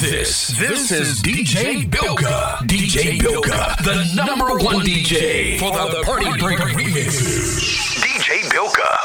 This, this is DJ Bilka. DJ Bilka, the number one DJ for the Party Breaker remixes. DJ Bilka.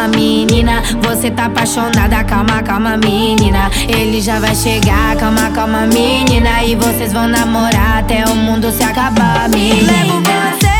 calma, menina. Você tá apaixonada, calma, calma, menina. Ele já vai chegar, calma, calma, menina. E vocês vão namorar até o mundo se acabar, menina. Levo você